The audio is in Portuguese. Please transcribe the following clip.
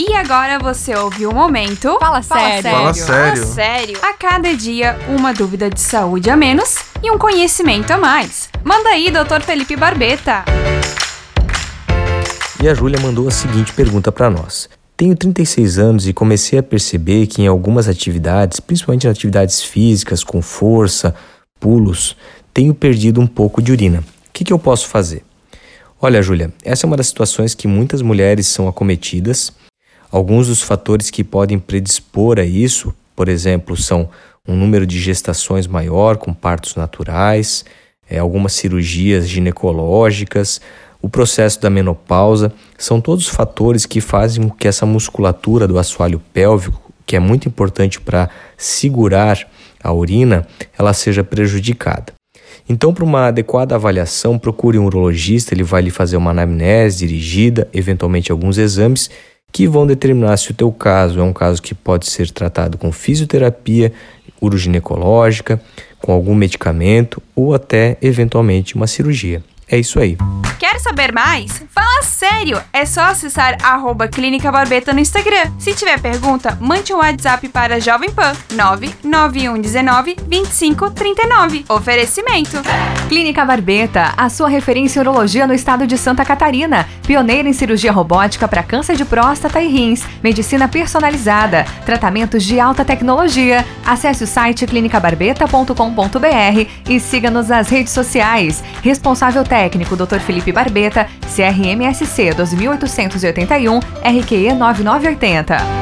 E agora você ouve o momento. Fala sério. Fala sério. Fala sério. A cada dia, uma dúvida de saúde a menos e um conhecimento a mais. Manda aí, doutor Felipe Barbeta. E a Júlia mandou a seguinte pergunta para nós. Tenho 36 anos e comecei a perceber que em algumas atividades, principalmente em atividades físicas, com força, pulos, tenho perdido um pouco de urina. O que, que eu posso fazer? Olha, Júlia, essa é uma das situações que muitas mulheres são acometidas Alguns dos fatores que podem predispor a isso, por exemplo, são um número de gestações maior com partos naturais, é, algumas cirurgias ginecológicas, o processo da menopausa, são todos fatores que fazem com que essa musculatura do assoalho pélvico, que é muito importante para segurar a urina, ela seja prejudicada. Então, para uma adequada avaliação, procure um urologista, ele vai lhe fazer uma anamnese dirigida, eventualmente alguns exames que vão determinar se o teu caso é um caso que pode ser tratado com fisioterapia uroginecológica, com algum medicamento ou até eventualmente uma cirurgia. É isso aí. Quer saber mais? Fala sério! É só acessar arroba Clínica Barbeta no Instagram. Se tiver pergunta, mande um WhatsApp para Jovem Pan 99119 2539. Oferecimento. Clínica Barbeta, a sua referência em urologia no estado de Santa Catarina. Pioneira em cirurgia robótica para câncer de próstata e rins. Medicina personalizada. Tratamentos de alta tecnologia. Acesse o site clinicabarbeta.com.br e siga-nos nas redes sociais. Responsável técnico Dr. Felipe Barbeta, CRMSC 2881, RQE 9980.